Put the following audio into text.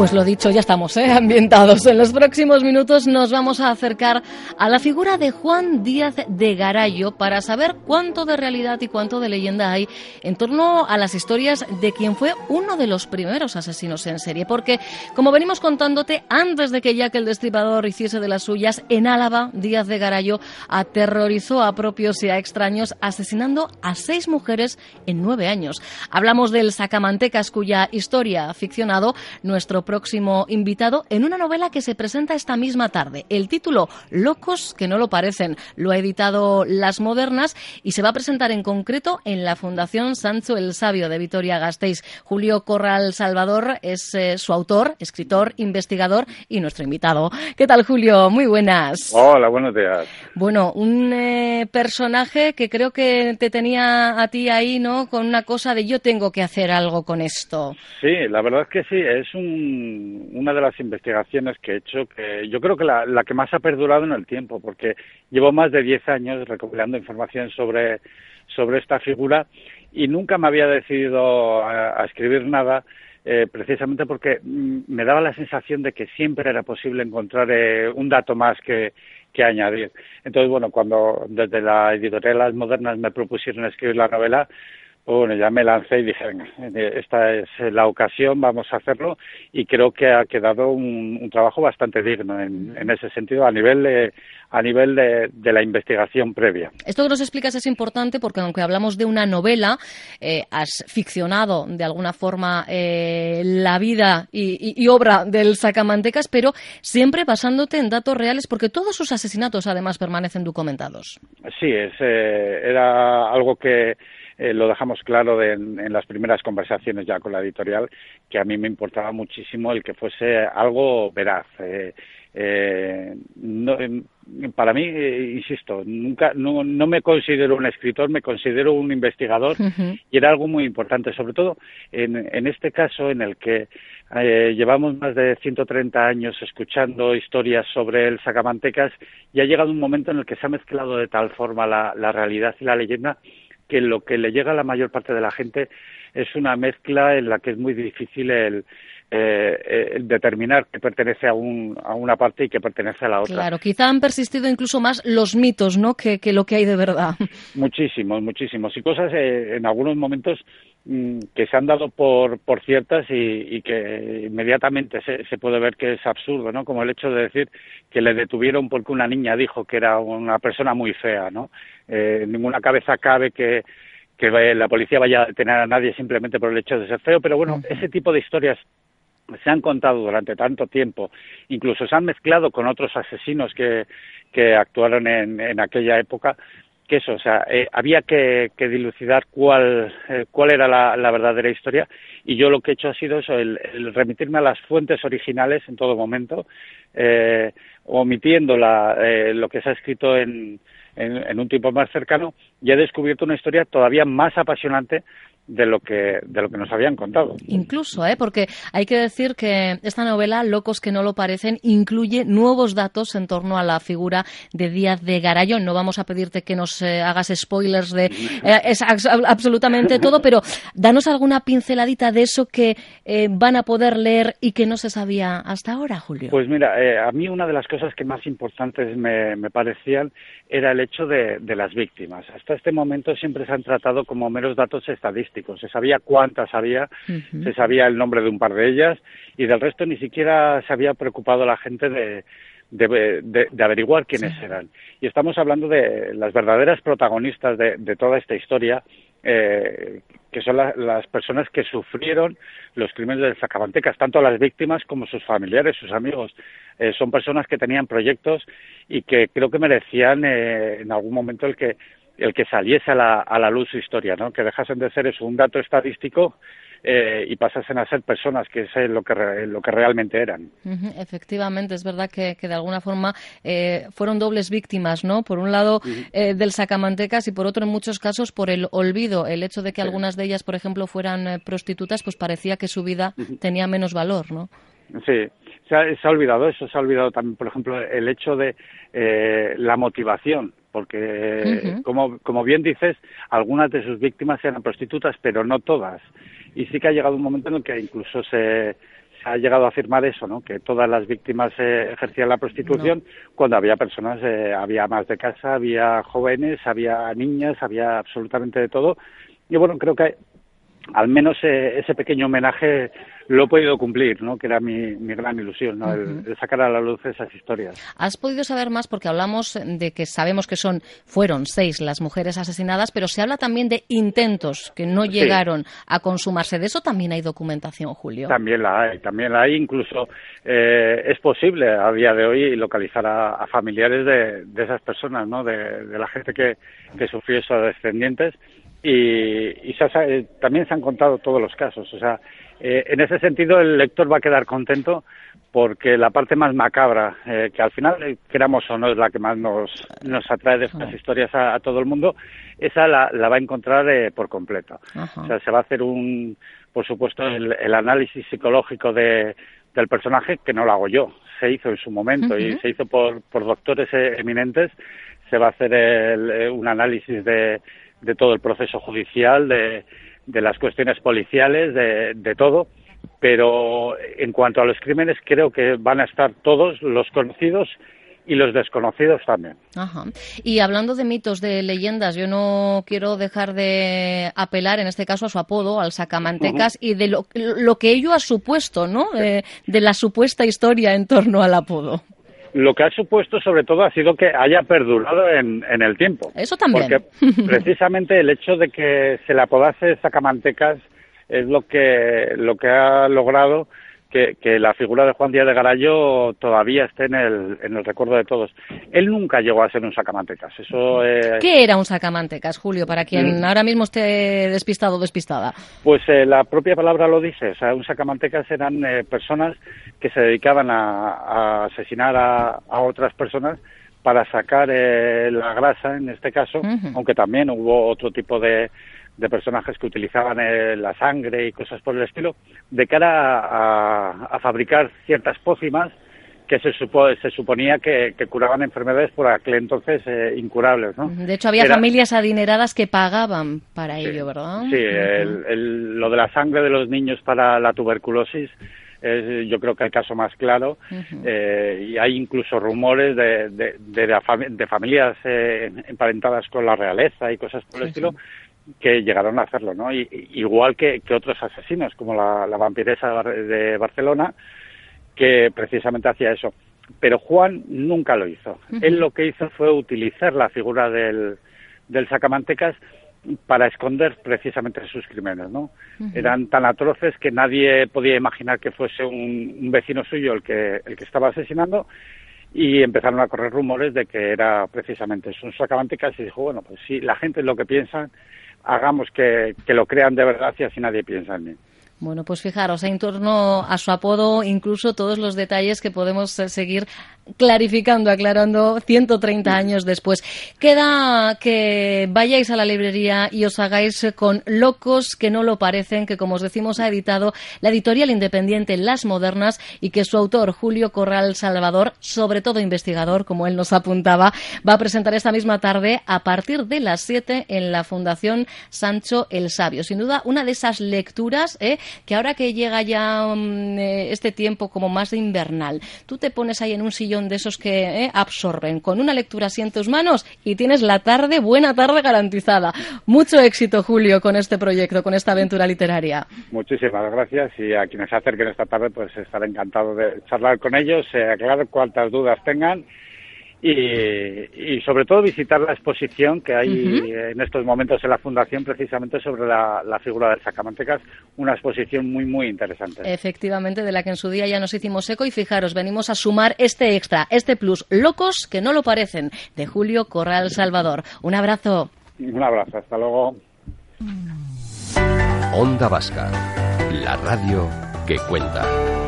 Pues lo dicho, ya estamos ¿eh? ambientados. En los próximos minutos nos vamos a acercar a la figura de Juan Díaz de Garayo para saber cuánto de realidad y cuánto de leyenda hay en torno a las historias de quien fue uno de los primeros asesinos en serie. Porque, como venimos contándote, antes de que Jack el Destripador hiciese de las suyas, en Álava, Díaz de Garayo aterrorizó a propios y a extraños asesinando a seis mujeres en nueve años. Hablamos del Sacamantecas, cuya historia ha ficcionado nuestro próximo invitado en una novela que se presenta esta misma tarde. El título, Locos que no lo parecen, lo ha editado Las Modernas y se va a presentar en concreto en la Fundación Sancho el Sabio de Vitoria Gasteiz. Julio Corral Salvador es eh, su autor, escritor, investigador y nuestro invitado. ¿Qué tal, Julio? Muy buenas. Hola, buenos días. Bueno, un eh, personaje que creo que te tenía a ti ahí, ¿no? Con una cosa de yo tengo que hacer algo con esto. Sí, la verdad es que sí, es un una de las investigaciones que he hecho que yo creo que la, que más ha perdurado en el tiempo, porque llevo más de 10 años recopilando información sobre, sobre esta figura y nunca me había decidido a, escribir nada. Eh, precisamente porque mm, me daba la sensación de que siempre era posible encontrar eh, un dato más que, que añadir. Entonces, bueno, cuando desde la editorial Las Modernas me propusieron escribir la novela, bueno, ya me lancé y dije, venga, esta es la ocasión, vamos a hacerlo y creo que ha quedado un, trabajo bastante digno en, ese sentido a nivel de, a nivel de, la investigación previa. Esto que nos explicas es importante porque aunque hablamos de una novela, eh, has ficcionado de alguna forma eh, la vida y, obra del Sacamantecas, pero siempre basándote en datos reales porque todos sus asesinatos además permanecen documentados. Sí, es, eh, era algo que eh, lo dejamos claro en, las primeras conversaciones ya con la editorial, que a mí me importaba muchísimo el que fuese algo veraz. Eh, eh, para mí, insisto, nunca no, me considero un escritor, me considero un investigador y era algo muy importante, sobre todo en, en este caso en el que llevamos más de 130 años escuchando historias sobre el Sacamantecas y ha llegado un momento en el que se ha mezclado de tal forma la realidad y la leyenda que lo que le llega a la mayor parte de la gente es una mezcla en la que es muy difícil el, eh, determinar que pertenece a, un, a una parte y que pertenece a la otra. Claro, quizá han persistido incluso más los mitos, ¿no?, que, lo que hay de verdad. Muchísimos, muchísimos. Y cosas eh, en algunos momentos mm, que se han dado por, por ciertas y, que inmediatamente se, se, puede ver que es absurdo, ¿no? Como el hecho de decir que le detuvieron porque una niña dijo que era una persona muy fea, ¿no? Eh, ninguna cabeza cabe que, que la policía vaya a detener a nadie simplemente por el hecho de ser feo, pero bueno, ese tipo de historias se han contado durante tanto tiempo, incluso se han mezclado con otros asesinos que, que actuaron en, en aquella época, que eso, o sea, eh, había que, que, dilucidar cuál, eh, cuál era la, la, verdadera historia. Y yo lo que he hecho ha sido eso, el, el remitirme a las fuentes originales en todo momento, eh, omitiendo la, eh, lo que se ha escrito en, en, un tiempo más cercano y he descubierto una historia todavía más apasionante de lo que de lo que nos habían contado. Incluso, ¿eh? porque hay que decir que esta novela, Locos que no lo parecen, incluye nuevos datos en torno a la figura de Díaz de Garayón. No vamos a pedirte que nos eh, hagas spoilers de eh, es absolutamente todo, pero danos alguna pinceladita de eso que eh, van a poder leer y que no se sabía hasta ahora, Julio. Pues mira, a mí una de las cosas que más importantes me, me parecían era el hecho de, de las víctimas. Hasta este momento siempre se han tratado como meros datos estadísticos se sabía cuántas había, se sabía el nombre de un par de ellas y del resto ni siquiera se había preocupado la gente de, de, averiguar quiénes eran. Y estamos hablando de las verdaderas protagonistas de, toda esta historia, eh, que son las personas que sufrieron los crímenes de Zacabantecas, tanto las víctimas como sus familiares, sus amigos. Eh, son personas que tenían proyectos y que creo que merecían eh, en algún momento el que el que saliese a la, a la luz su historia, ¿no? que dejasen de ser eso, un dato estadístico eh, y pasasen a ser personas, que es lo que, lo que realmente eran. efectivamente, es verdad que, que de alguna forma eh, fueron dobles víctimas, ¿no? Por un lado eh, del sacamantecas y por otro en muchos casos por el olvido. El hecho de que algunas de ellas, por ejemplo, fueran prostitutas, pues parecía que su vida tenía menos valor, ¿no? Sí, se ha, se ha, olvidado eso, se ha olvidado también, por ejemplo, el hecho de la motivación porque, como, como bien dices, algunas de sus víctimas eran prostitutas, pero no todas. Y sí que ha llegado un momento en el que incluso se, ha llegado a afirmar eso, ¿no? Que todas las víctimas eh, ejercían la prostitución cuando había personas, eh, había más de casa, había jóvenes, había niñas, había absolutamente de todo. Y bueno, creo que al menos eh, ese pequeño homenaje lo he podido cumplir, ¿no? que era mi, gran ilusión, ¿no? el, sacar a la luz esas historias. ¿Has podido saber más? Porque hablamos de que sabemos que son fueron seis las mujeres asesinadas, pero se habla también de intentos que no llegaron a consumarse. ¿De eso también hay documentación, Julio? También la hay, también la hay. Incluso eh, es posible a día de hoy localizar a, familiares de, esas personas, ¿no? de, la gente que, que sufrió esos descendientes y, eh, también se han contado todos los casos. O sea, eh, en ese sentido el lector va a quedar contento porque la parte más macabra, eh, que al final, queramos o no, es la que más nos, nos atrae de estas historias a, todo el mundo, esa la, va a encontrar por completo. O sea, se va a hacer un, por supuesto, el, análisis psicológico de, del personaje, que no lo hago yo, se hizo en su momento y se hizo por, por doctores eminentes, se va a hacer un análisis de de todo el proceso judicial, de, de las cuestiones policiales, de, de todo. Pero en cuanto a los crímenes, creo que van a estar todos los conocidos y los desconocidos también. Ajá. Y hablando de mitos, de leyendas, yo no quiero dejar de apelar en este caso a su apodo, al sacamantecas, y de lo, lo, que ello ha supuesto, ¿no? de la supuesta historia en torno al apodo lo que ha supuesto sobre todo ha sido que haya perdurado en, en el tiempo. Eso también. Porque precisamente el hecho de que se le apodase Sacamantecas es lo que, lo que ha logrado que, la figura de Juan Díaz de Garallo todavía esté en el, en el recuerdo de todos. Él nunca llegó a ser un sacamantecas. Eso, ¿Qué era un sacamantecas, Julio, para quien mm. ahora mismo esté despistado o despistada? Pues eh, la propia palabra lo dice. O sea, un sacamantecas eran eh, personas que se dedicaban a, asesinar a, otras personas para sacar eh, la grasa, en este caso, aunque también hubo otro tipo de, de personajes que utilizaban eh, la sangre y cosas por el estilo, de cara a, fabricar ciertas pócimas que se, se suponía que, curaban enfermedades por aquel entonces eh, incurables. ¿no? De hecho, había familias adineradas que pagaban para ello, ¿verdad? Sí, lo de la sangre de los niños para la tuberculosis es yo creo que el caso más claro eh, y hay incluso rumores de, de, de, familias emparentadas con la realeza y cosas por el estilo que llegaron a hacerlo, ¿no? igual que, otros asesinos, como la, vampiresa de Barcelona, que precisamente hacía eso. Pero Juan nunca lo hizo. Él lo que hizo fue utilizar la figura del, del sacamantecas para esconder precisamente sus crímenes, ¿no? Eran tan atroces que nadie podía imaginar que fuese un, vecino suyo el que, el que estaba asesinando y empezaron a correr rumores de que era precisamente un sacamantecas y dijo, bueno, pues sí, la gente es lo que piensa, hagamos que, que lo crean de verdad y así nadie piensa en mí. Bueno, pues fijaros, en torno a su apodo, incluso todos los detalles que podemos eh, seguir clarificando, aclarando 130 años después. Queda que vayáis a la librería y os hagáis con Locos que no lo parecen, que como os decimos ha editado la editorial independiente Las Modernas y que su autor, Julio Corral Salvador, sobre todo investigador, como él nos apuntaba, va a presentar esta misma tarde a partir de las 7 en la Fundación Sancho el Sabio. Sin duda, una de esas lecturas ¿eh? Que ahora que llega ya mm, eh, este tiempo como más de invernal, tú te pones ahí en un sillón de esos que eh, absorben con una lectura así en tus manos y tienes la tarde, buena tarde garantizada. Mucho éxito, Julio, con este proyecto, con esta aventura literaria. Muchísimas gracias y a quienes se acerquen esta tarde, pues estaré encantado de charlar con ellos, eh, aclarar cuantas dudas tengan y, sobre todo visitar la exposición que hay en estos momentos en la Fundación precisamente sobre la, figura del Sacamantecas, una exposición muy, muy interesante. Efectivamente, de la que en su día ya nos hicimos eco y fijaros, venimos a sumar este extra, este plus, locos que no lo parecen, de Julio Corral Salvador. Un abrazo. Un abrazo, hasta luego. Onda Vasca, la radio que cuenta.